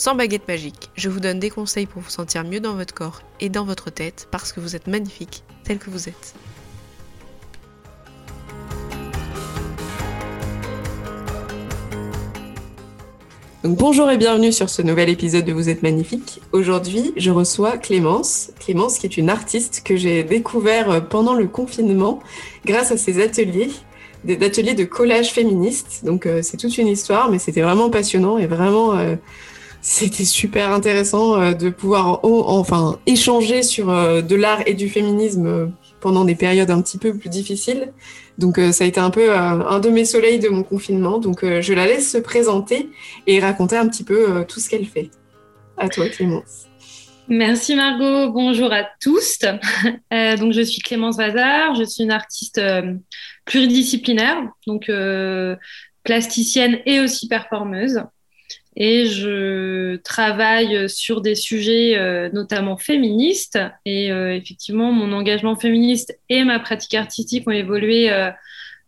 sans baguette magique. Je vous donne des conseils pour vous sentir mieux dans votre corps et dans votre tête parce que vous êtes magnifique tel que vous êtes. Bonjour et bienvenue sur ce nouvel épisode de Vous êtes magnifique. Aujourd'hui, je reçois Clémence. Clémence qui est une artiste que j'ai découvert pendant le confinement grâce à ses ateliers, des ateliers de collage féministe. Donc euh, c'est toute une histoire, mais c'était vraiment passionnant et vraiment euh, c'était super intéressant de pouvoir enfin échanger sur de l'art et du féminisme pendant des périodes un petit peu plus difficiles. Donc euh, ça a été un peu euh, un de mes soleils de mon confinement. Donc euh, je la laisse se présenter et raconter un petit peu tout ce qu'elle fait. À toi Clémence. Merci Margot, bonjour à tous. donc je suis Clémence Vazard, je suis une artiste pluridisciplinaire, donc plasticienne et aussi performeuse et je travaille sur des sujets euh, notamment féministes. Et euh, effectivement, mon engagement féministe et ma pratique artistique ont évolué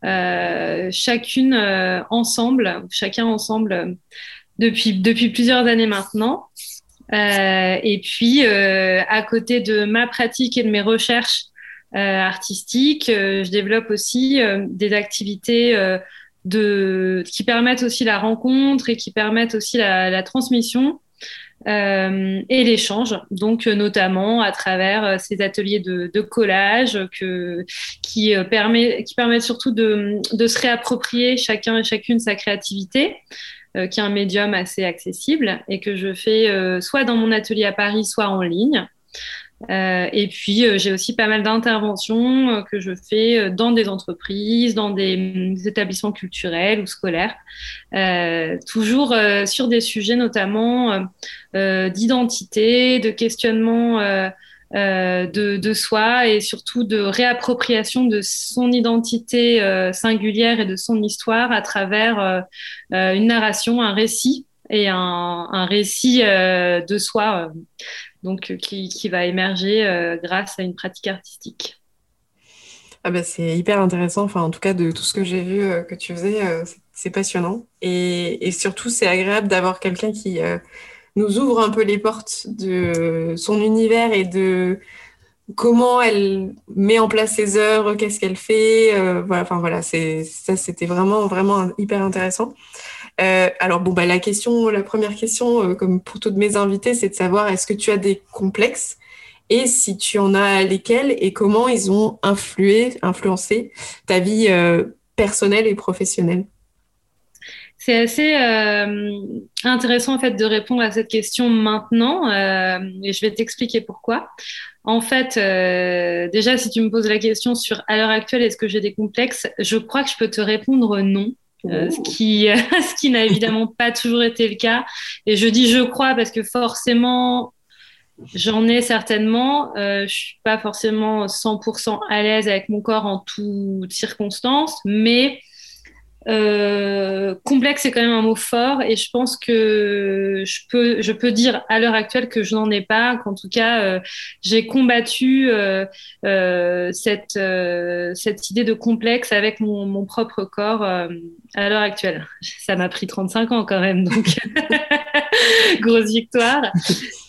euh, chacune ensemble, chacun ensemble depuis, depuis plusieurs années maintenant. et puis, à côté de ma pratique et de mes recherches artistiques, je développe aussi des activités de, qui permettent aussi la rencontre et qui permettent aussi la, transmission euh, et l'échange, donc euh, notamment à travers euh, ces ateliers de, de collage que, qui, euh, permet, qui permettent surtout de, de, se réapproprier chacun et chacune sa créativité, euh, qui est un médium assez accessible et que je fais soit dans mon atelier à Paris, soit en ligne. Euh, et puis, euh, j'ai aussi pas mal d'interventions euh, que je fais dans des entreprises, dans des, des établissements culturels ou scolaires, toujours sur des sujets notamment d'identité, de questionnement de, soi et surtout de réappropriation de son identité singulière et de son histoire à travers une narration, un récit et un récit de soi donc euh, qui, qui, va émerger euh, grâce à une pratique artistique. Ah bah c'est hyper intéressant, enfin en tout cas de tout ce que j'ai vu euh, que tu faisais, c'est passionnant. Et, et surtout c'est agréable d'avoir quelqu'un qui nous ouvre un peu les portes de son univers et de comment elle met en place ses œuvres, qu'est-ce qu'elle fait. voilà, enfin voilà, ça c'était vraiment vraiment hyper intéressant. Euh, alors bon, bah, la question, la première question, euh, comme pour toutes mes invités, c'est de savoir est-ce que tu as des complexes et si tu en as lesquels et comment ils ont influé, influencé ta vie euh, personnelle et professionnelle? C'est assez intéressant en fait de répondre à cette question maintenant et je vais t'expliquer pourquoi. En fait, déjà, si tu me poses la question sur à l'heure actuelle, est-ce que j'ai des complexes, je crois que je peux te répondre non. Euh, ce qui, ce qui n'a évidemment pas toujours été le cas. Et je dis je crois parce que forcément, j'en ai certainement. Euh, je suis pas forcément 100% à l'aise avec mon corps en toutes circonstances, mais euh, complexe, c'est quand même un mot fort et je pense que je peux, je peux dire à l'heure actuelle que je n'en ai pas, qu'en tout cas, euh, j'ai combattu cette, cette idée de complexe avec mon, mon propre corps à l'heure actuelle. Ça m'a pris 35 ans quand même, donc grosse victoire.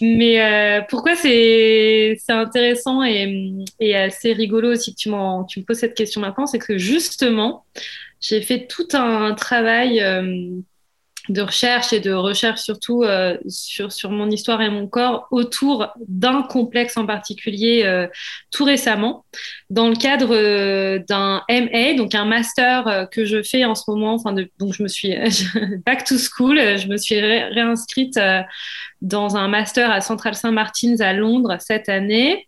Mais pourquoi c'est intéressant et, et assez rigolo aussi que tu, tu me poses cette question maintenant, c'est que justement, j'ai fait tout un travail euh, de recherche et de recherche surtout euh, sur, sur mon histoire et mon corps autour d'un complexe en particulier euh, tout récemment dans le cadre d'un MA, donc un master que je fais en ce moment. Enfin, donc je me suis back to school, je me suis réinscrite dans un master à Central Saint Martins à Londres cette année.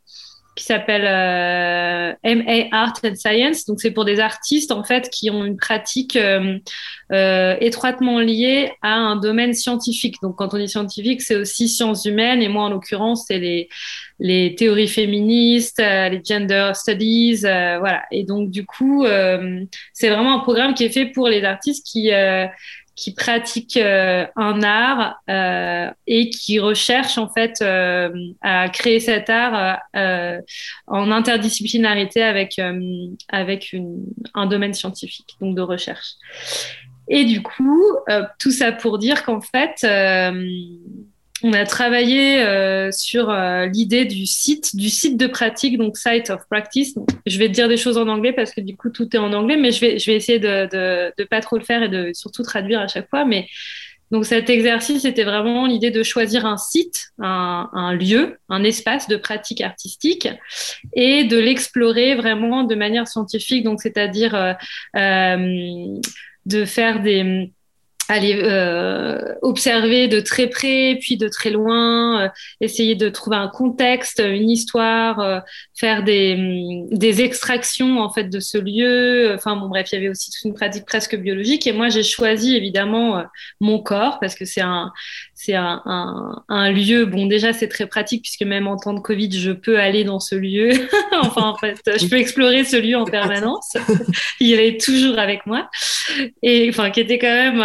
Qui s'appelle euh, MA Art and Science. Donc c'est pour des artistes en fait qui ont une pratique euh, euh, étroitement liée à un domaine scientifique. Donc quand on dit scientifique, c'est aussi sciences humaines et moi en l'occurrence c'est les les théories féministes, les gender studies, voilà. Et donc du coup c'est vraiment un programme qui est fait pour les artistes qui qui pratiquent euh, un art euh, et qui recherchent en fait euh, à créer cet art en interdisciplinarité avec avec une, un domaine scientifique, donc de recherche. Et du coup, tout ça pour dire qu'en fait, on a travaillé euh, sur euh, l'idée du site, du site de pratique, donc site of practice. je vais te dire des choses en anglais parce que du coup tout est en anglais, mais je vais, essayer de, de, de pas trop le faire et de surtout traduire à chaque fois. Mais donc cet exercice, c'était vraiment l'idée de choisir un site, un, lieu, un espace de pratique artistique et de l'explorer vraiment de manière scientifique. Donc c'est-à-dire euh de faire des aller euh, observer de très près, puis de très loin, euh, essayer de trouver un contexte, une histoire, euh, faire des, mm, des extractions en fait de ce lieu. Enfin bon bref, il y avait aussi toute une pratique presque biologique. Et moi j'ai choisi évidemment mon corps parce que c'est un c'est un, un, un, lieu. Bon déjà c'est très pratique puisque même en temps de Covid je peux aller dans ce lieu. enfin en fait je peux explorer ce lieu en permanence. il est toujours avec moi et enfin qui était quand même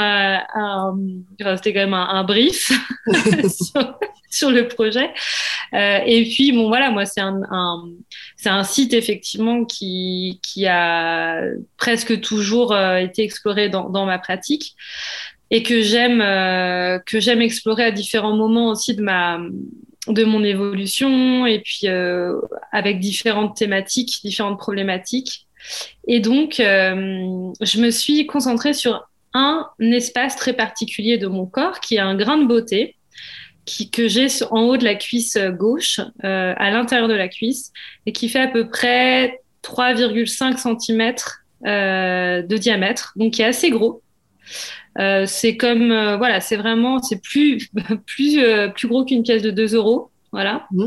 c'était quand même un, brief sur, le projet. Euh, et puis, bon, voilà, moi, c'est un, c'est un site effectivement qui, qui a presque toujours euh, été exploré dans, ma pratique et que j'aime euh, que j'aime explorer à différents moments aussi de ma de mon évolution et puis avec différentes thématiques, différentes problématiques. Et donc, je me suis concentrée sur un espace très particulier de mon corps qui est un grain de beauté qui, que j'ai en haut de la cuisse gauche, euh, à l'intérieur de la cuisse, et qui fait à peu près 3,5 cm euh, de diamètre, donc qui est assez gros. Euh, c'est comme, voilà, c'est vraiment, c'est plus, plus, plus gros qu'une pièce de 2 euros, voilà. Mmh.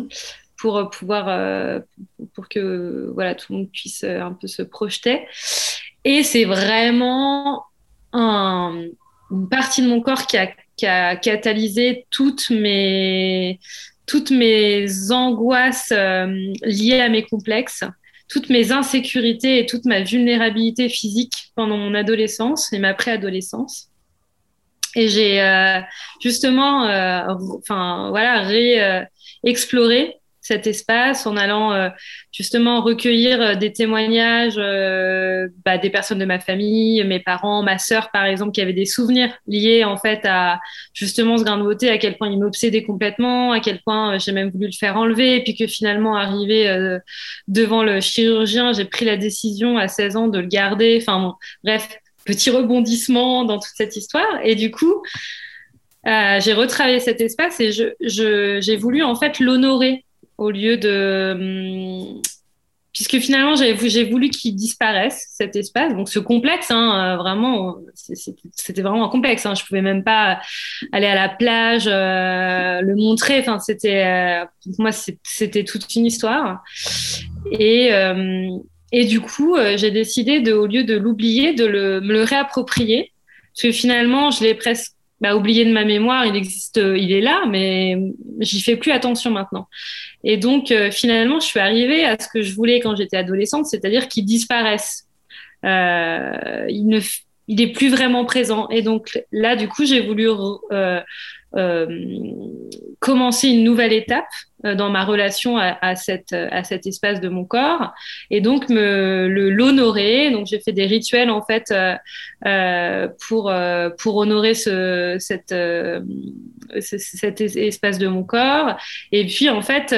Pour pouvoir, pour que voilà, tout le monde puisse un peu se projeter. Et c'est vraiment une partie de mon corps qui a, qui a catalysé toutes mes, toutes mes angoisses euh, liées à mes complexes, toutes mes insécurités et toute ma vulnérabilité physique pendant mon adolescence et ma préadolescence. Et j'ai euh, justement, euh, enfin voilà, réexploré cet espace en allant euh, justement recueillir euh, des témoignages euh, bah, des personnes de ma famille, mes parents, ma sœur par exemple, qui avaient des souvenirs liés en fait à justement ce grain de beauté, à quel point il m'obsédait complètement, à quel point j'ai même voulu le faire enlever, et puis que finalement arrivé devant le chirurgien, j'ai pris la décision à 16 ans de le garder. Enfin bon, bref, petit rebondissement dans toute cette histoire. Et du coup, j'ai retravaillé cet espace et je, je, j'ai voulu en fait l'honorer au lieu de hum, puisque finalement j'ai voulu qu'il disparaisse cet espace. Donc ce complexe hein, euh, vraiment c'était vraiment un complexe hein, je pouvais même pas aller à la plage euh, le montrer. Enfin c'était euh, moi c'était toute une histoire. Et et du coup j'ai décidé de au lieu de l'oublier de le, me le réapproprier. Parce que finalement je l'ai presque bah, oublié de ma mémoire, il existe, il est là, mais j'y fais plus attention maintenant. Et donc, euh, finalement, je suis arrivée à ce que je voulais quand j'étais adolescente, c'est-à-dire qu'il disparaisse. Euh, il ne, il est plus vraiment présent. Et donc là, du coup, j'ai voulu euh, euh, commencer une nouvelle étape euh, dans ma relation à, à, cet espace de mon corps et donc me l'honorer. Donc j'ai fait des rituels en fait euh, euh pour euh, pour honorer ce euh, cet espace de mon corps. Et puis en fait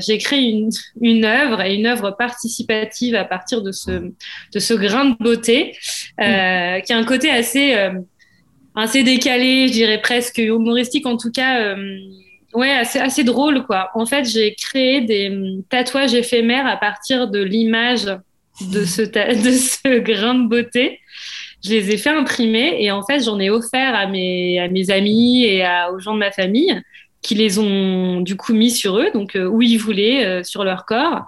j'ai créé une une œuvre et une œuvre participative à partir de ce de ce grain de beauté qui a un côté assez assez décalé, je dirais presque humoristique en tout cas. Euh, ouais, assez, assez drôle quoi. En fait, j'ai créé des hum, tatouages éphémères à partir de l'image de ce, de ce grain de beauté. Je les ai fait imprimer et en fait, j'en ai offert à mes, à mes amis et à, aux gens de ma famille qui les ont du coup mis sur eux, donc où ils voulaient, sur leur corps.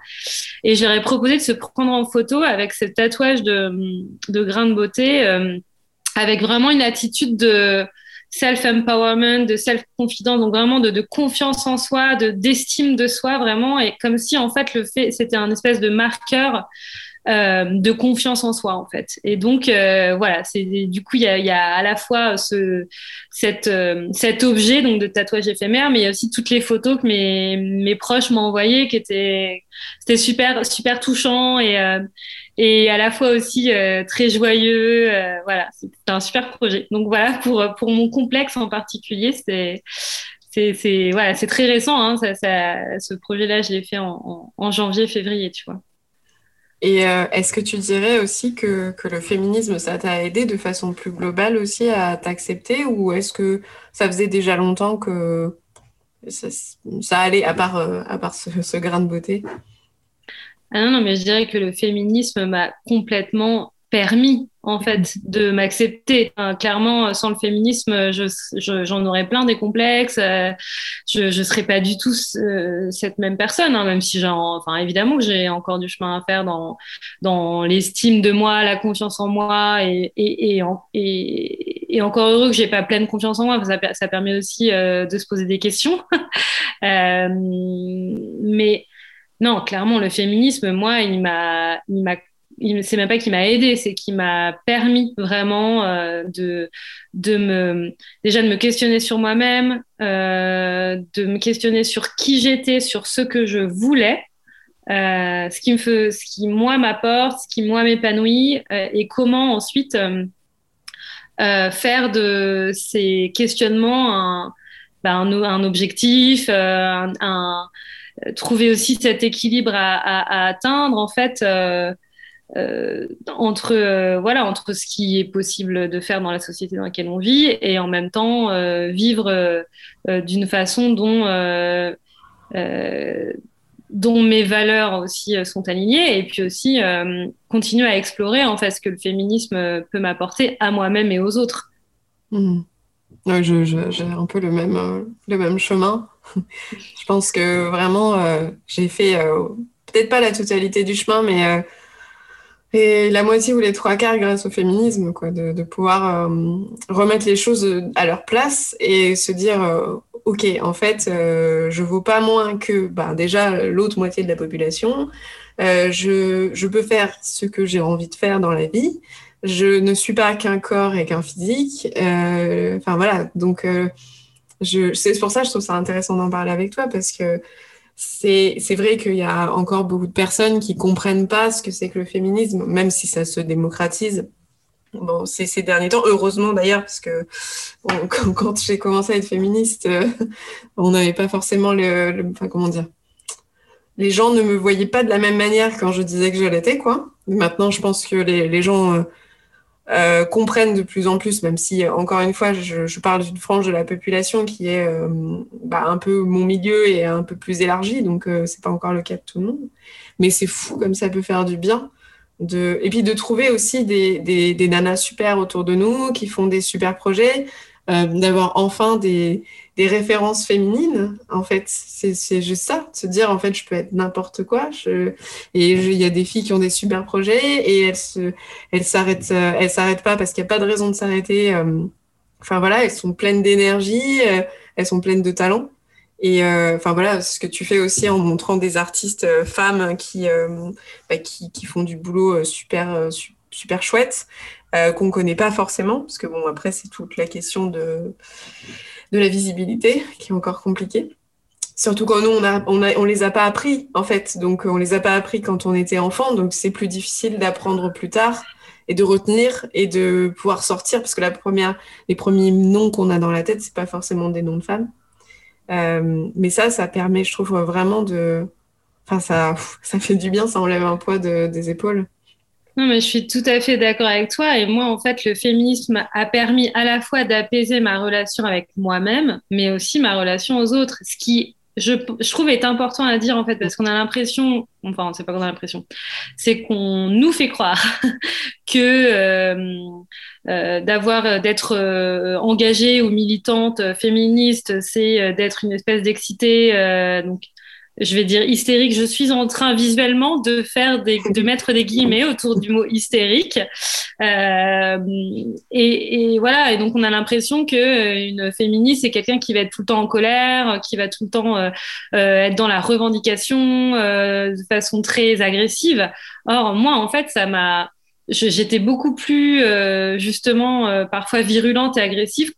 Et ai proposé de se prendre en photo avec ce tatouage de, de grains de beauté, avec vraiment une attitude de self-empowerment, de self-confidence, donc vraiment de, confiance en soi, de d'estime de soi vraiment, et comme si en fait le fait c'était un espèce de marqueur euh, de confiance en soi en fait. Et donc euh, voilà, c'est du coup il y a, y a, à la fois ce cette, euh, cet objet donc de tatouage éphémère, mais il y a aussi toutes les photos que mes, mes proches m'ont envoyées qui étaient c'était super super touchant et euh, et à la fois aussi euh, très joyeux. voilà, c'est un super projet. Donc voilà pour pour mon complexe en particulier, c'est c'est voilà, c'est très récent. Hein, ça, ce projet-là, je l'ai fait en, en, en janvier, février, tu vois. Et euh, est-ce que tu dirais aussi que, que le féminisme, ça t'a aidé de façon plus globale aussi à t'accepter ou est-ce que ça faisait déjà longtemps que ça, allait à part, euh, à part ce, grain de beauté? Ah non, non, mais je dirais que le féminisme m'a complètement permis en fait de m'accepter. clairement, sans le féminisme, j'en je, aurais plein des complexes. Euh, je ne serais pas du tout euh, cette même personne, hein, même si j'en, enfin évidemment que j'ai encore du chemin à faire dans dans l'estime de moi, la confiance en moi, et et, encore heureux que j'ai pas pleine confiance en moi, ça, ça permet aussi euh, de se poser des questions. mais non, clairement, le féminisme, moi, il m'a, il m'a c'est même pas qu'il m'a aidé, c'est qu'il m'a permis vraiment euh, de, de me déjà de me questionner sur moi-même, euh, de me questionner sur qui j'étais, sur ce que je voulais, euh, ce qui me fait, ce qui moi m'apporte, ce qui moi m'épanouit, et comment ensuite faire de ces questionnements un, bah, un, objectif, un, trouver aussi cet équilibre à, atteindre en fait. Euh, entre euh, voilà entre ce qui est possible de faire dans la société dans laquelle on vit et en même temps euh, vivre euh, d'une façon dont dont mes valeurs aussi sont alignées et puis aussi continuer à explorer en fait ce que le féminisme peut m'apporter à moi-même et aux autres. Mmh. Ouais, je, je, j'ai un peu le même le même chemin. je pense que vraiment j'ai fait peut-être pas la totalité du chemin mais la moitié ou les trois quarts grâce au féminisme, quoi, de, pouvoir euh, remettre les choses à leur place et se dire, euh, ok, en fait, euh, je vaux pas moins que, bah, déjà l'autre moitié de la population. Euh, je, je peux faire ce que j'ai envie de faire dans la vie. Je ne suis pas qu'un corps et qu'un physique. Euh, enfin voilà, donc je, c'est pour ça que je trouve ça intéressant d'en parler avec toi parce que c'est vrai qu'il y a encore beaucoup de personnes qui comprennent pas ce que c'est que le féminisme, même si ça se démocratise. Bon, c'est ces derniers temps, heureusement d'ailleurs, parce que quand, j'ai commencé à être féministe, euh, on n'avait pas forcément le, enfin comment dire, les gens ne me voyaient pas de la même manière quand je disais que je l'étais, quoi. Maintenant, je pense que les, les gens euh, euh, comprennent de plus en plus, même si, encore une fois, je, je parle d'une frange de la population qui est euh, bah, un peu mon milieu et un peu plus élargi, donc euh, c'est pas encore le cas de tout le monde. Mais c'est fou comme ça peut faire du bien. De... Et puis de trouver aussi des, des, des nanas super autour de nous qui font des super projets, euh, d'avoir enfin des, références féminines. En fait, c'est juste ça, se dire en fait, je peux être n'importe quoi. Et il y a des filles qui ont des super projets et elles se, s'arrêtent, euh, elles s'arrêtent pas parce qu'il n'y a pas de raison de s'arrêter. Euh, enfin voilà, elles sont pleines d'énergie, elles sont pleines de talent. Et enfin voilà, ce que tu fais aussi en montrant des artistes femmes qui, bah, qui, qui font du boulot super super chouette euh, qu'on connaît pas forcément, parce que bon, après, c'est toute la question de, de la visibilité qui est encore compliquée. Surtout quand nous, on, a, on, a, on les a pas appris, en fait. Donc, on les a pas appris quand on était enfant, donc c'est plus difficile d'apprendre plus tard et de retenir et de pouvoir sortir, parce que la première, les premiers noms qu'on a dans la tête, c'est pas forcément des noms de femmes. Euh, mais ça, ça permet, je trouve, vraiment de... Enfin, ça, ça fait du bien, ça enlève un poids de, des épaules. Non, mais je suis tout à fait d'accord avec toi. Et moi, en fait, le féminisme a permis à la fois d'apaiser ma relation avec moi-même, mais aussi ma relation aux autres. Ce qui, je, je, trouve est important à dire en fait parce qu'on a l'impression, enfin c'est pas qu'on a l'impression, c'est qu'on nous fait croire que euh, euh, d'avoir d'être euh, engagée ou militante féministe, c'est d'être une espèce d'excité donc je vais dire hystérique, je suis en train visuellement de faire des, de mettre des guillemets autour du mot hystérique. Euh, et, et, voilà, et donc on a l'impression que euh, une féministe c'est quelqu'un qui va être tout le temps en colère, qui va tout le temps euh, euh être dans la revendication euh, de façon très agressive. Or moi en fait ça m'a J'étais beaucoup plus euh, justement parfois virulente et agressive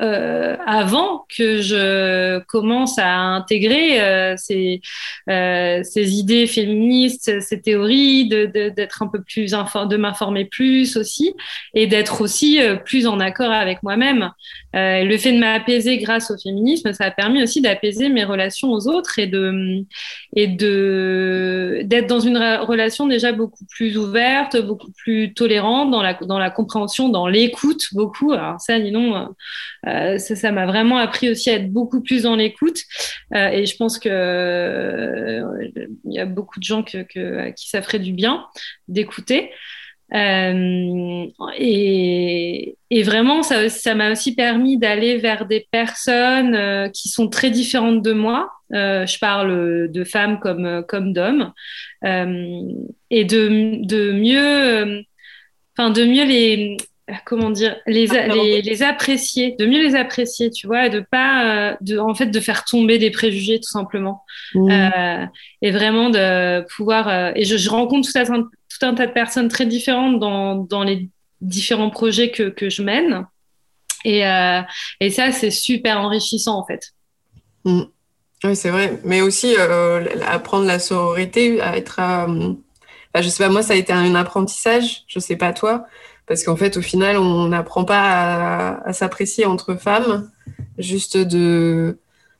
euh, avant que je commence à intégrer euh, ces, euh, ces, idées féministes, ces théories, d'être de, un peu plus de m'informer plus aussi et d'être aussi plus en accord avec moi-même. Le fait de m'apaiser grâce au féminisme, ça a permis aussi d'apaiser mes relations aux autres et de d'être dans une relation déjà beaucoup plus ouverte, beaucoup plus tolérante dans la dans la compréhension, dans l'écoute beaucoup. Alors ça, dis donc euh, ça m'a vraiment appris aussi à être beaucoup plus dans l'écoute. Euh, et je pense que euh, il y a beaucoup de gens que, que, qui ça ferait du bien d'écouter. Euh, et, et, vraiment, ça, ça m'a aussi permis d'aller vers des personnes euh, qui sont très différentes de moi. Euh, je parle de femmes comme, comme d'hommes. et de, de mieux, enfin, de mieux les, comment dire les, ah, les, les, apprécier de mieux les apprécier tu vois et de pas euh, de en fait de faire tomber des préjugés tout simplement. Mmh. euh, et vraiment de pouvoir euh, et je, je rencontre tout un, tout un tas de personnes très différentes dans, dans les différents projets que, que je mène. Et, euh, et ça c'est super enrichissant en fait. Mmh. oui c'est vrai. Mais aussi euh, apprendre la sororité à être à, je sais pas moi ça a été un apprentissage je sais pas toi parce qu'en fait, au final, on n'apprend pas à, s'apprécier entre femmes, juste de,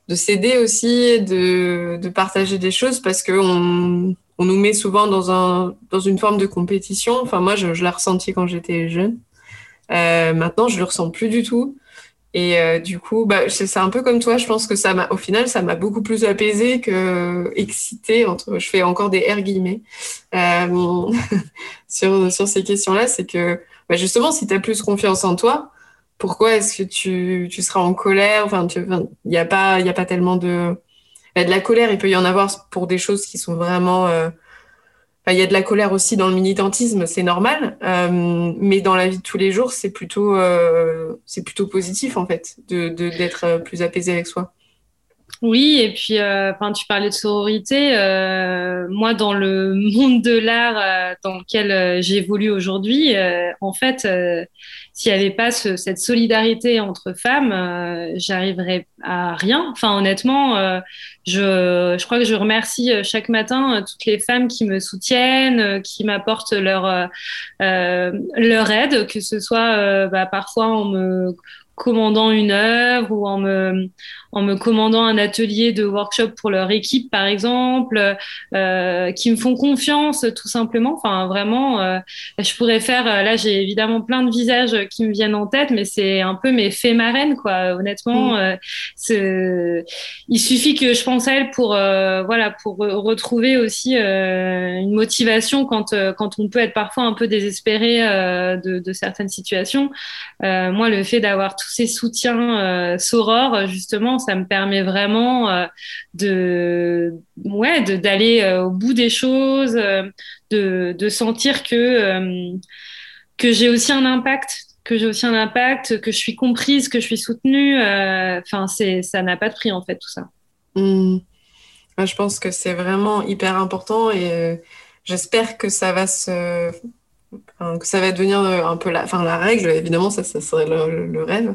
de s'aider aussi, de, de partager des choses, parce qu'on on nous met souvent dans, un, dans une forme de compétition. Enfin, moi, je, je l'ai ressenti quand j'étais jeune. Euh, maintenant, je le ressens plus du tout. Et euh, du coup, bah, c'est un peu comme toi. Je pense que ça m'a, au final, ça m'a beaucoup plus apaisé que excité. Entre, je fais encore des R guillemets euh, sur sur ces questions-là. C'est que bah justement, si tu as plus confiance en toi, pourquoi est-ce que tu, tu, seras en colère? Enfin, il n'y a pas, il a pas tellement de, bah, de la colère. Il peut y en avoir pour des choses qui sont vraiment. Euh... Il y a de la colère aussi dans le militantisme, c'est normal. Euh, mais dans la vie de tous les jours, c'est plutôt, euh, c'est plutôt positif en fait, de d'être plus apaisé avec soi. Oui, et puis euh, tu parlais de sororité. Euh, moi, dans le monde de l'art euh, dans lequel j'évolue aujourd'hui, en fait, s'il n'y avait pas ce, cette solidarité entre femmes, j'arriverais à rien. Enfin, honnêtement, je, je crois que je remercie chaque matin toutes les femmes qui me soutiennent, qui m'apportent leur leur aide, que ce soit bah, parfois en me commandant une œuvre ou en me, en me commandant un atelier de workshop pour leur équipe, par exemple, euh, qui me font confiance tout simplement. Enfin, vraiment, euh, je pourrais faire, euh, là, j'ai évidemment plein de visages qui me viennent en tête, mais c'est un peu mes faits marraines, quoi. Honnêtement, mm. euh, il suffit que je pense à elle pour, voilà, pour retrouver aussi une motivation quand, quand on peut être parfois un peu désespéré de, de, certaines situations. moi, le fait d'avoir tous ces soutiens euh, sorores, justement, ça me permet vraiment euh, de, ouais, d'aller euh, au bout des choses, de, de sentir que que j'ai aussi un impact, que j'ai aussi un impact, que je suis comprise, que je suis soutenue. Enfin, c'est ça n'a pas de prix en fait tout ça. Mmh. Je pense que c'est vraiment hyper important et j'espère que ça va se que ça va devenir euh, un peu la, enfin, la règle, évidemment, ça, ça serait le, le, rêve.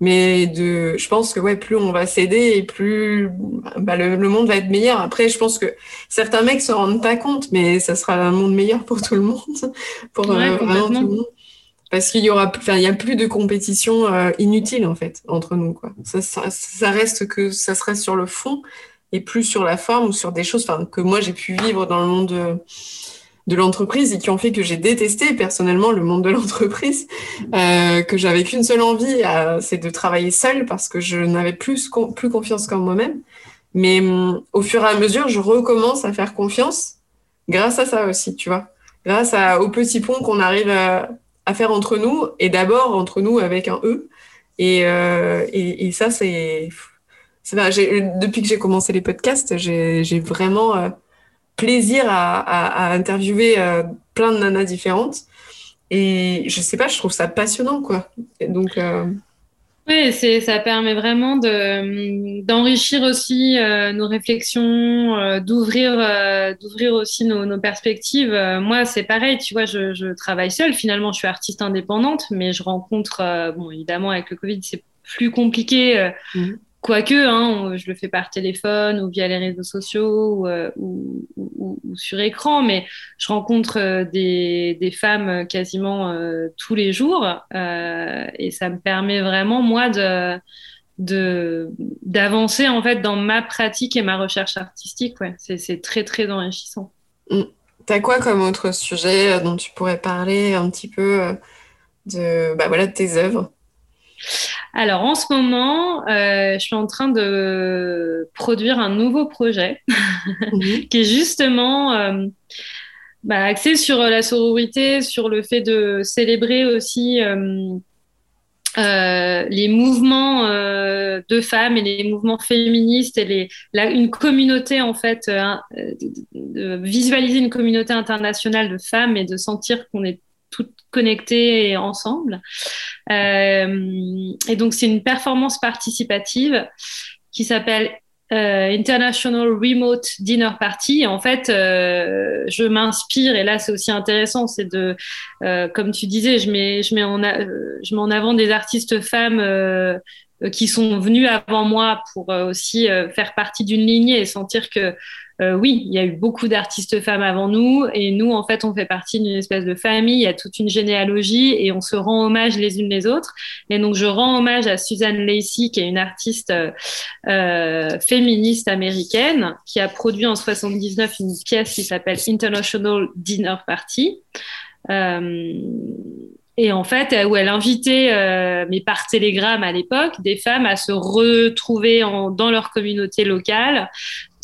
Mais de, je pense que ouais, plus on va s'aider et plus bah, le, le, monde va être meilleur. Après, je pense que certains mecs se rendent pas compte, mais ça sera un monde meilleur pour tout le monde, pour ouais, euh, vraiment tout le monde. Parce qu'il y aura, enfin, il y a plus de compétition euh, inutile en fait entre nous, quoi. Ça, ça, ça, reste que ça serait sur le fond et plus sur la forme ou sur des choses, enfin, que moi j'ai pu vivre dans le monde. De, de l'entreprise et qui ont fait que j'ai détesté personnellement le monde de l'entreprise, euh, que j'avais qu'une seule envie, euh, c'est de travailler seule parce que je n'avais plus, plus confiance en moi-même. Mais hum, au fur et à mesure, je recommence à faire confiance grâce à ça aussi, tu vois. Grâce à, au petit pont qu'on arrive à, faire entre nous, et d'abord entre nous avec un E. Et, euh, et, ça, c'est. Depuis que j'ai commencé les podcasts, j'ai vraiment euh, plaisir à, à, interviewer euh, plein de nanas différentes. Et je sais pas, je trouve ça passionnant, quoi. donc. Oui, c'est, ça permet vraiment de, d'enrichir aussi euh, nos réflexions, euh, d'ouvrir, euh, d'ouvrir aussi nos, nos perspectives. moi, c'est pareil, tu vois, je, je, travaille seule. Finalement, je suis artiste indépendante, mais je rencontre, bon, évidemment, avec le Covid, c'est plus compliqué. Mmh. Quoique, hein, je le fais par téléphone ou via les réseaux sociaux ou, euh, sur écran, mais je rencontre euh, des, femmes quasiment euh, tous les jours et ça me permet vraiment, moi, d'avancer en fait dans ma pratique et ma recherche artistique. Ouais. C'est très, très enrichissant. Mmh. T'as quoi comme autre sujet dont tu pourrais parler un petit peu de, bah, voilà, de tes œuvres? Alors en ce moment, euh, je suis en train de produire un nouveau projet mhm. qui est justement euh, bah, axé sur la sororité, sur le fait de célébrer aussi euh, les mouvements de femmes et les mouvements féministes et les, une communauté en fait, de visualiser une communauté internationale de femmes et de sentir qu'on est toutes connectées et ensemble. Euh, et donc, c'est une performance participative qui s'appelle euh, International Remote Dinner Party. En fait, euh, je m'inspire, et là c'est aussi intéressant, c'est de, comme tu disais, je mets, je, mets en je mets en avant des artistes femmes qui sont venues avant moi pour aussi faire partie d'une lignée et sentir que euh, oui, il y a eu beaucoup d'artistes femmes avant nous et nous, en fait, on fait partie d'une espèce de famille. Il y a toute une généalogie et on se rend hommage les unes les autres. Et donc, je rends hommage à Suzanne Lacey, qui est une artiste euh, féministe américaine, qui a produit en 79 une pièce qui s'appelle International Dinner Party. Euh, et en fait, où elle invitait, mais par télégramme à l'époque, des femmes à se retrouver dans leur communauté locale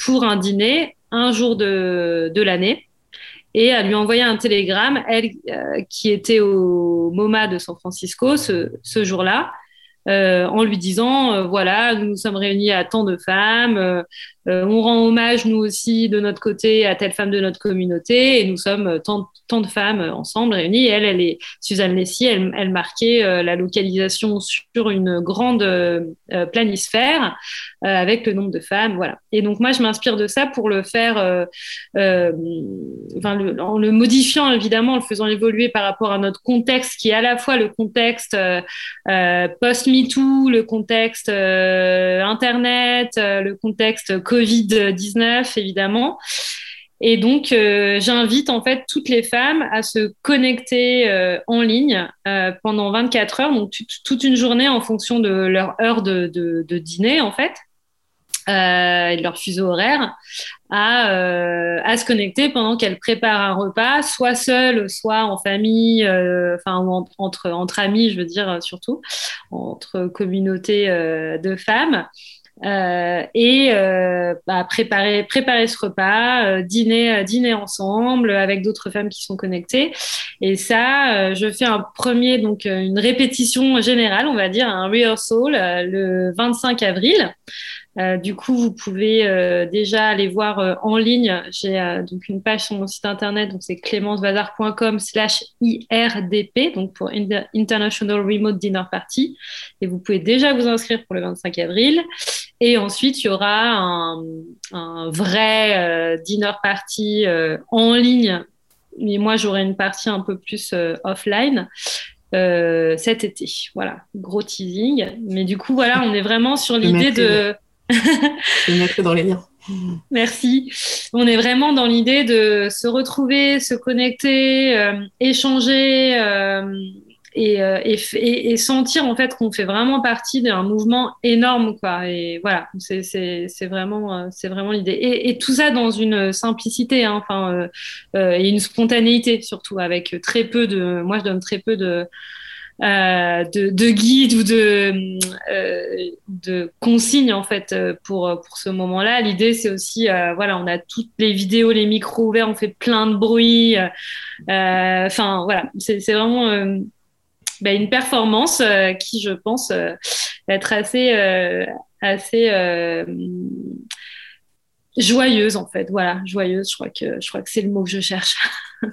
pour un dîner un jour de, de l'année. Et à lui envoyer un télégramme, elle euh, qui était au MoMA de San Francisco ce, ce jour-là, euh, en lui disant euh, voilà, nous nous sommes réunis à tant de femmes, euh, on rend hommage nous aussi de notre côté à telle femme de notre communauté et nous sommes tant, tant de femmes ensemble réunies. Elle, elle est Suzanne Lessy, elle, elle marquait la localisation sur une grande planisphère avec le nombre de femmes, voilà. Et donc moi, je m'inspire de ça pour le faire, en le modifiant évidemment, en le faisant évoluer par rapport à notre contexte qui est à la fois le contexte post MeToo, le contexte euh, Internet, euh, le contexte Covid-19, évidemment. Et donc, euh, j'invite en fait toutes les femmes à se connecter en ligne pendant 24 heures, donc toute une journée en fonction de leur heure de, dîner, en fait euh, et de leur fuseau horaire à, euh, à se connecter pendant qu'elles préparent un repas, soit seules, soit en famille, euh, enfin entre, entre amis, je veux dire surtout, entre communautés euh, de femmes. Euh, et euh, bah, préparer, préparer ce repas, euh, dîner, dîner ensemble avec d'autres femmes qui sont connectées. Et ça, je fais un premier, donc une répétition générale, on va dire, un rehearsal le 25 avril. Du coup, vous pouvez déjà aller voir en ligne. J'ai donc une page sur mon site internet, donc c'est clémencebazar.com slash IRDP, donc pour International Remote Dinner Party. Et vous pouvez déjà vous inscrire pour le 25 avril. Et ensuite, il y aura un, un vrai dinner party en ligne. Mais moi, j'aurai une partie un peu plus offline. Euh, cet été. Voilà, gros teasing. Mais du coup, voilà, on est vraiment sur l'idée de, je vais dans les liens. Merci. On est vraiment dans l'idée de se retrouver, se connecter, euh, échanger euh, euh, et, et, sentir en fait qu'on fait vraiment partie d'un mouvement énorme. Quoi. Et voilà, c'est vraiment, c'est vraiment l'idée. Et, tout ça dans une simplicité, hein, enfin, et une spontanéité surtout, avec très peu de. Moi, je donne très peu de de, de, guide ou de, de consigne en fait pour, pour ce moment-là. L'idée, c'est aussi, voilà, on a toutes les vidéos, les micros ouverts, on fait plein de bruit. Enfin, voilà, c'est vraiment bah, une performance qui, je pense, va être assez, assez joyeuse en fait. Voilà, joyeuse. Je crois que je crois que c'est le mot que je cherche.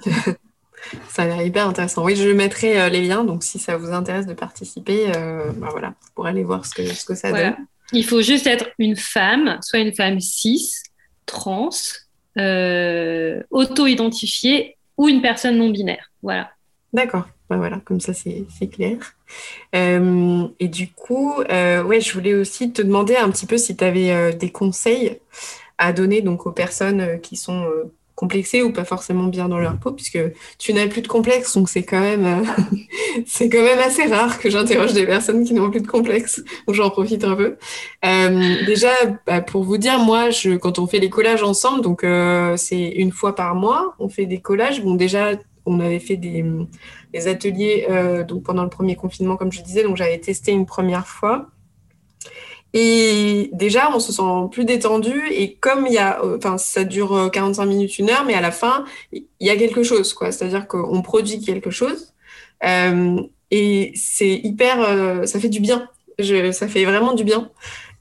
ça a l'air hyper intéressant. Oui, je mettrai euh, les liens. Donc, si ça vous intéresse de participer, euh, bah, voilà, pour aller voir ce que ce que ça donne. Il faut juste être une femme, soit une femme cis, trans, euh, auto-identifiée ou une personne non binaire. Voilà. D'accord. Bah, voilà, comme ça c'est clair. et du coup, ouais, je voulais aussi te demander un petit peu si tu avais des conseils à donner donc aux personnes euh, qui sont euh, complexées ou pas forcément bien dans leur peau, puisque tu n'as plus de complexe, donc c'est quand même euh, quand même assez rare que j'interroge des personnes qui n'ont plus de complexe. Donc j'en profite un peu. déjà, bah, pour vous dire, moi, je, quand on fait les collages ensemble, donc c'est une fois par mois, on fait des collages. Bon, déjà, on avait fait des, ateliers donc pendant le premier confinement, comme je disais, donc j'avais testé une première fois. Et déjà, on se sent plus détendu. Et comme il y a, euh, enfin, ça dure 45 euh, minutes, une heure, mais à la fin, il y a quelque chose, quoi. C'est-à-dire qu'on produit quelque chose. Euh, et c'est hyper, euh, ça fait du bien. Ça fait vraiment du bien.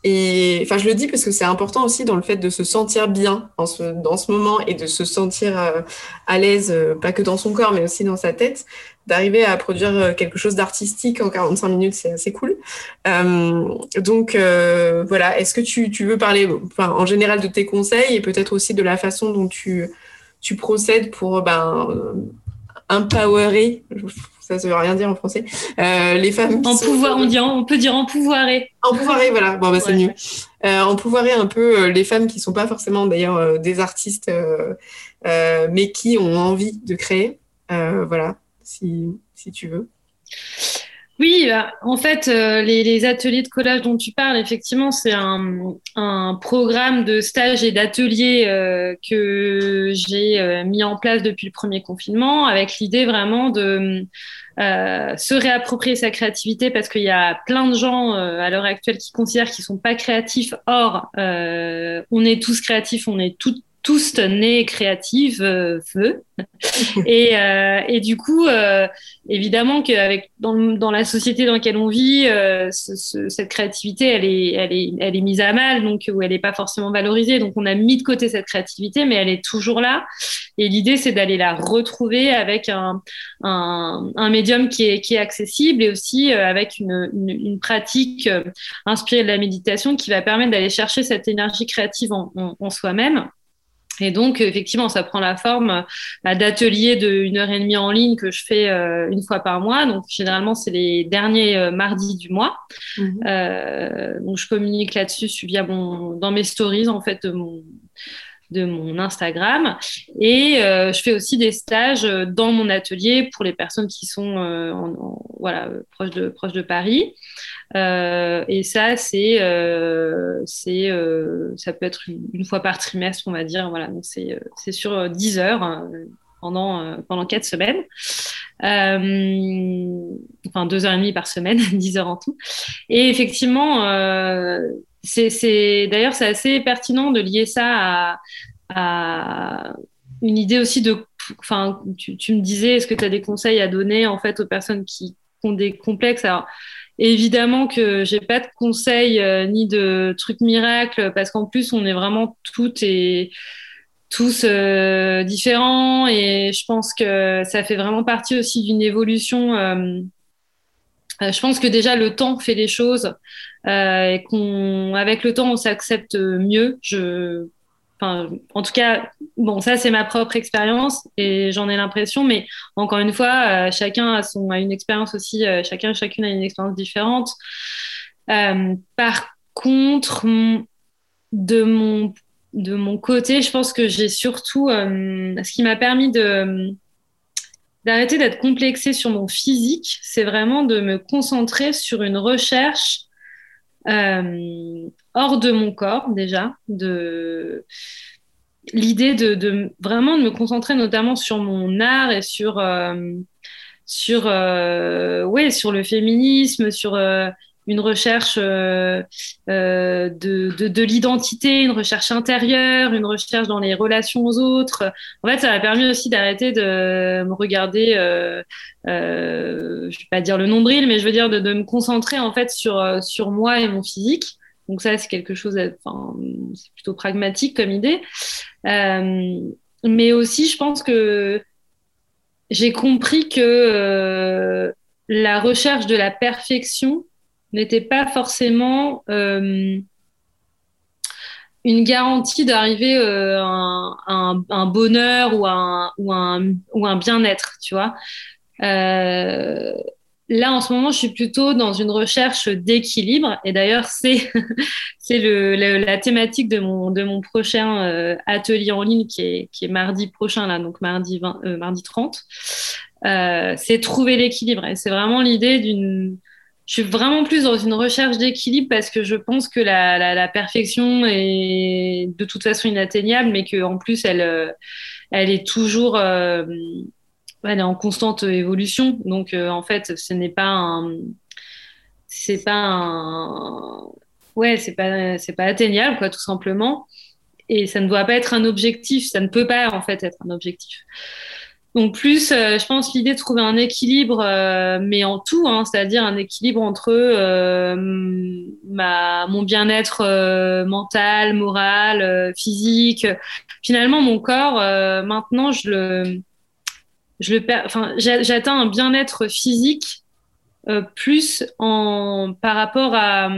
Et enfin, je le dis parce que c'est important aussi dans le fait de se sentir bien en ce, dans ce moment et de se sentir euh, à l'aise, euh, pas que dans son corps, mais aussi dans sa tête. D'arriver à produire euh, quelque chose d'artistique en 45 minutes, c'est assez cool. donc voilà, est-ce que tu, tu veux parler enfin, en général de tes conseils et peut-être aussi de la façon dont tu, tu procèdes pour ben, empowerer, ça ne veut rien dire en français, euh, les femmes. En pouvoir, on, dit, on peut dire. En pouvoirer, voilà, bon, bah, c'est mieux. Euh, un peu euh, les femmes qui ne sont pas forcément d'ailleurs euh, des artistes, mais qui ont envie de créer. voilà, si, si tu veux. Oui, bah, en fait, euh, les, ateliers de collage dont tu parles, effectivement, c'est un, programme de stage et d'ateliers euh, que j'ai euh, mis en place depuis le premier confinement, avec l'idée vraiment de se réapproprier sa créativité, parce qu'il y a plein de gens à l'heure actuelle qui considèrent qu'ils sont pas créatifs. Or, on est tous créatifs, on est toutes tous nés créatifs, euh, feu. et, euh, et, du coup, euh, évidemment qu'avec dans, dans, la société dans laquelle on vit, euh, ce, cette créativité, elle est, elle est, elle est mise à mal, donc où elle n'est pas forcément valorisée. Donc on a mis de côté cette créativité, mais elle est toujours là. Et l'idée, c'est d'aller la retrouver avec un, un, un, médium qui est, qui est accessible et aussi euh, avec une, une, une pratique inspirée de la méditation qui va permettre d'aller chercher cette énergie créative en, en, en soi-même. Et donc, effectivement, ça prend la forme bah, d'ateliers de une heure et demie en ligne que je fais euh, une fois par mois. Donc, généralement, c'est les derniers euh, mardis du mois. Mhm. Euh, donc, je communique là-dessus via mon, dans mes stories, en fait, de mon, de mon Instagram. Et je fais aussi des stages dans mon atelier pour les personnes qui sont en, voilà, proches, de, proches de Paris. Euh, et ça, c'est, euh, c'est, euh, ça peut être une, fois par trimestre, on va dire. Voilà, donc c'est, c'est sur 10 heures hein, pendant, pendant 4 semaines. enfin, 2 heures et par semaine, 10 heures en tout. Et effectivement, c'est, d'ailleurs, c'est assez pertinent de lier ça à, à une idée aussi de enfin, tu, tu, me disais, est-ce que tu as des conseils à donner en fait aux personnes qui ont des complexes? Alors, Évidemment que j'ai pas de conseils euh, ni de trucs miracles parce qu'en plus on est vraiment toutes et tous euh, différents et je pense que ça fait vraiment partie aussi d'une évolution. Euh, je pense que déjà le temps fait les choses et qu'on avec le temps on s'accepte mieux. Je en tout cas, bon, ça c'est ma propre expérience et j'en ai l'impression, mais encore une fois, euh, chacun a, son, a une expérience aussi, euh, chacun, chacune a une expérience différente. Euh, par contre, de mon, de mon côté, je pense que j'ai surtout, ce qui m'a permis de d'arrêter d'être complexée sur mon physique, c'est vraiment de me concentrer sur une recherche euh, hors de mon corps déjà, de l'idée de, vraiment de me concentrer notamment sur mon art et sur, euh, sur, ouais, sur le féminisme, sur une recherche euh, euh, de, de, l'identité, une recherche intérieure, une recherche dans les relations aux autres. En fait, ça m'a permis aussi d'arrêter de me regarder, euh, je vais pas dire le nombril, mais je veux dire de, de me concentrer en fait sur, sur moi et mon physique. Donc ça, c'est quelque chose, enfin, c'est plutôt pragmatique comme idée. mais aussi, je pense que j'ai compris que la recherche de la perfection n'était pas forcément euh, une garantie d'arriver euh, à, un, bonheur ou un, bien-être, tu vois. Euh, là, en ce moment, je suis plutôt dans une recherche d'équilibre. Et d'ailleurs, c'est la thématique de mon, prochain atelier en ligne qui est, mardi prochain, là, donc mardi, 20, mardi 30. c'est trouver l'équilibre. Et c'est vraiment l'idée d'une je suis vraiment plus dans une recherche d'équilibre parce que je pense que la, la, perfection est de toute façon inatteignable, mais qu'en plus, elle, euh, elle est toujours euh, elle est en constante évolution. Donc, euh, en fait, ce n'est pas un. C'est pas un. Ouais, c'est pas, c'est pas atteignable, quoi, tout simplement. Et ça ne doit pas être un objectif. Ça ne peut pas, en fait, être un objectif. Donc plus, euh, je pense l'idée de trouver un équilibre, euh, mais en tout, hein, c'est-à-dire un équilibre entre euh, ma, mon bien-être mental, moral, physique. Finalement, mon corps, maintenant, je le, je le, enfin, j'atteins un bien-être physique plus en par rapport à,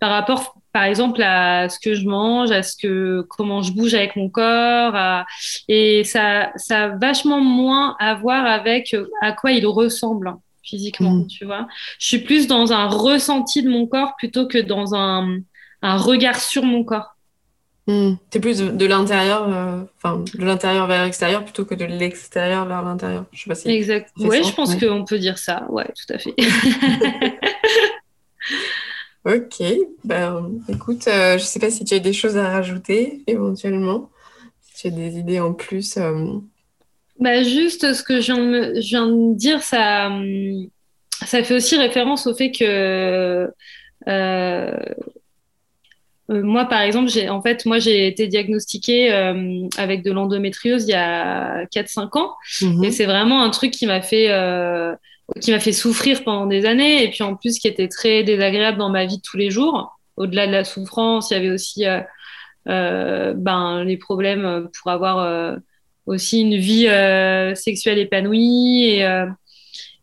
par rapport par exemple à ce que je mange, à ce que comment je bouge avec mon corps, et ça ça a vachement moins à voir avec euh, à quoi il ressemble physiquement, mm. tu vois. Je suis plus dans un ressenti de mon corps plutôt que dans un, un regard sur mon corps. Mm. C'est plus de, l'intérieur, euh, enfin de l'intérieur vers l'extérieur plutôt que de l'extérieur vers l'intérieur. Je sais pas si. Exact. Ouais, je pense qu'on peut dire ça. Ouais, tout à fait. Ok, ben, écoute, euh, je ne sais pas si tu as des choses à rajouter éventuellement, si tu as des idées en plus. Euh. Bah, juste ce que je viens, de, dire, ça, ça fait aussi référence au fait que euh, moi, par exemple, j'ai en fait, moi, j'ai été diagnostiquée avec de l'endométriose il y a 4-5 ans, mm-hmm. et c'est vraiment un truc qui m'a fait qui m'a fait souffrir pendant des années et puis en plus qui était très désagréable dans ma vie de tous les jours. Au-delà de la souffrance, il y avait aussi euh, euh, ben, les problèmes pour avoir euh, aussi une vie sexuelle épanouie et,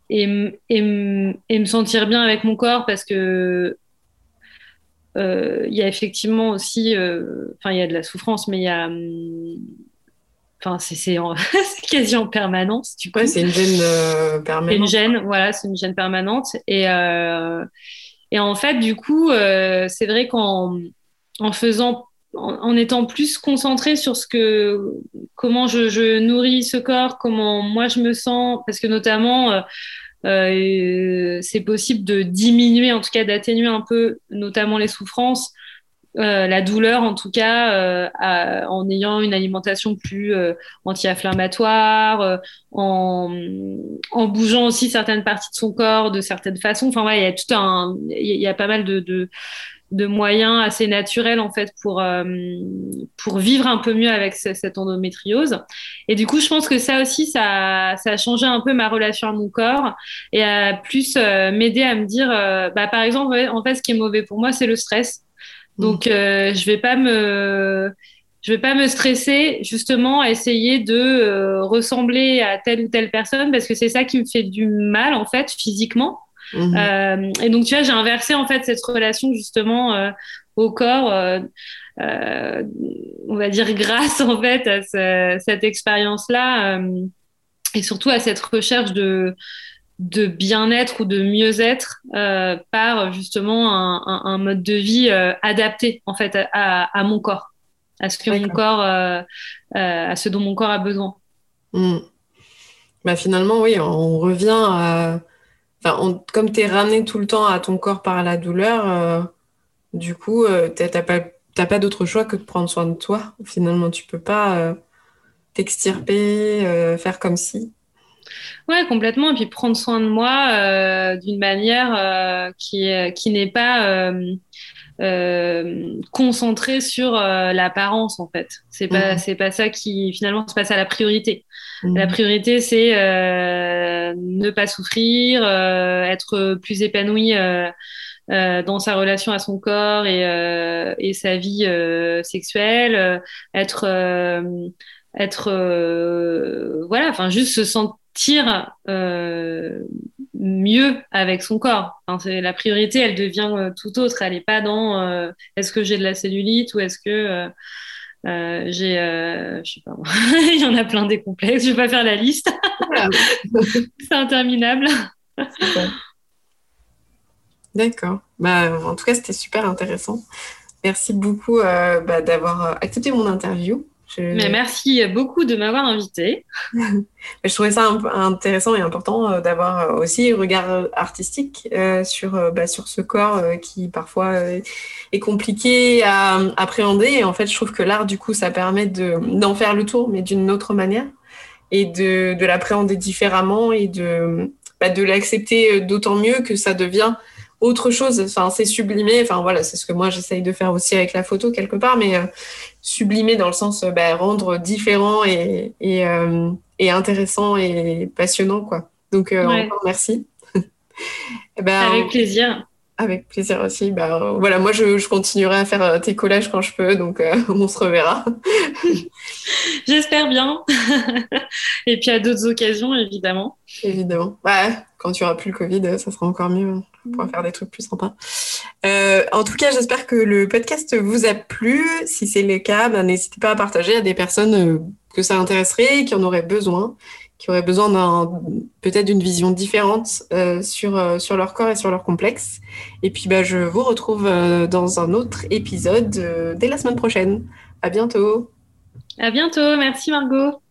et, et, et, me sentir bien avec mon corps parce que il y a effectivement aussi, enfin il y a de la souffrance, mais il y a Enfin, c'est quasi en permanence. Du coup. c'est une gêne euh, permanente. Une gêne, voilà, c'est une gêne permanente. Et, euh, et en fait, du coup, euh, c'est vrai qu'en en faisant, en, étant plus concentré sur ce que, comment je, je, nourris ce corps, comment moi je me sens, parce que notamment, c'est possible de diminuer, en tout cas d'atténuer un peu, notamment les souffrances euh, la douleur en tout cas euh, en ayant une alimentation plus euh, anti-inflammatoire, en, bougeant aussi certaines parties de son corps de certaines façons. Enfin ouais, il y a tout un, il y a pas mal de, de, de moyens assez naturels en fait pour pour vivre un peu mieux avec cette endométriose. Et du coup, je pense que ça aussi, ça, ça a changé un peu ma relation à mon corps et a plus m'aider à me dire, bah, par exemple, en fait, ce qui est mauvais pour moi, c'est le stress. Donc, euh, je vais pas me, je vais pas me stresser justement à essayer de euh, ressembler à telle ou telle personne parce que c'est ça qui me fait du mal en fait physiquement. Mhm. Euh, et donc, tu vois, j'ai inversé en fait cette relation justement euh, au corps. Euh, on va dire grâce en fait à ce, cette expérience-là et surtout à cette recherche de de bien-être ou de mieux-être euh, par justement un, mode de vie euh, adapté en fait à, mon corps, à ce que mon corps, euh, à ce dont mon corps a besoin. Hmm. Bah finalement, oui, on revient à. Enfin, comme tu es ramené tout le temps à ton corps par la douleur, du coup, tu n'as pas, pas d'autre choix que de prendre soin de toi. Finalement, tu peux pas t'extirper, faire comme si. Ouais, complètement. Et puis prendre soin de moi euh, d'une manière euh, qui, qui n'est pas euh, concentrée sur l'apparence, en fait. C'est pas, mmh. c'est pas ça qui, finalement, c'est pas ça la priorité. Mmh. La priorité, c'est ne pas souffrir, être plus épanoui. dans sa relation à son corps et, et sa vie sexuelle, être être voilà enfin juste se sentir tire euh, mieux avec son corps. Enfin, la priorité, elle devient euh, tout autre. Elle n'est pas dans euh, est-ce que j'ai de la cellulite ou est-ce que j'ai, je sais pas, il y en a plein des complexes. Je vais pas faire la liste. C'est interminable. D'accord. Bah, en tout cas, c'était super intéressant. Merci beaucoup bah, d'avoir accepté mon interview. Mais merci beaucoup de m'avoir invité. je trouvais ça intéressant et important euh, d'avoir euh, aussi un regard artistique euh, sur, bah, sur ce corps qui parfois est compliqué à appréhender. Et en fait, je trouve que l'art, du coup, ça permet d'en faire le tour, mais d'une autre manière, et de, de l'appréhender différemment et de, bah, de l'accepter d'autant mieux que ça devient autre chose. Enfin, c'est sublimé. Enfin, voilà, c'est ce que moi j'essaye de faire aussi avec la photo quelque part, mais euh, sublimer dans le sens euh, bah, rendre différent et, et, euh, et, intéressant et passionnant, quoi. Donc, encore merci. Eh ben, avec plaisir. Avec plaisir aussi. Bah, voilà, moi, je, je, continuerai à faire tes collages quand je peux, donc on se reverra. J'espère bien. et puis à d'autres occasions, évidemment. Évidemment. Bah, quand tu auras plus le Covid, ça sera encore mieux. On pourra faire des trucs plus sympas. Euh, en tout cas, j'espère que le podcast vous a plu. Si c'est le cas, ben, n'hésitez pas à partager à des personnes euh, que ça intéresserait, qui en auraient besoin, qui auraient besoin d'un peut-être d'une vision différente euh, sur, sur leur corps et sur leur complexe. Et puis, ben, je vous retrouve dans un autre épisode dès la semaine prochaine. À bientôt. À bientôt. Merci Margot.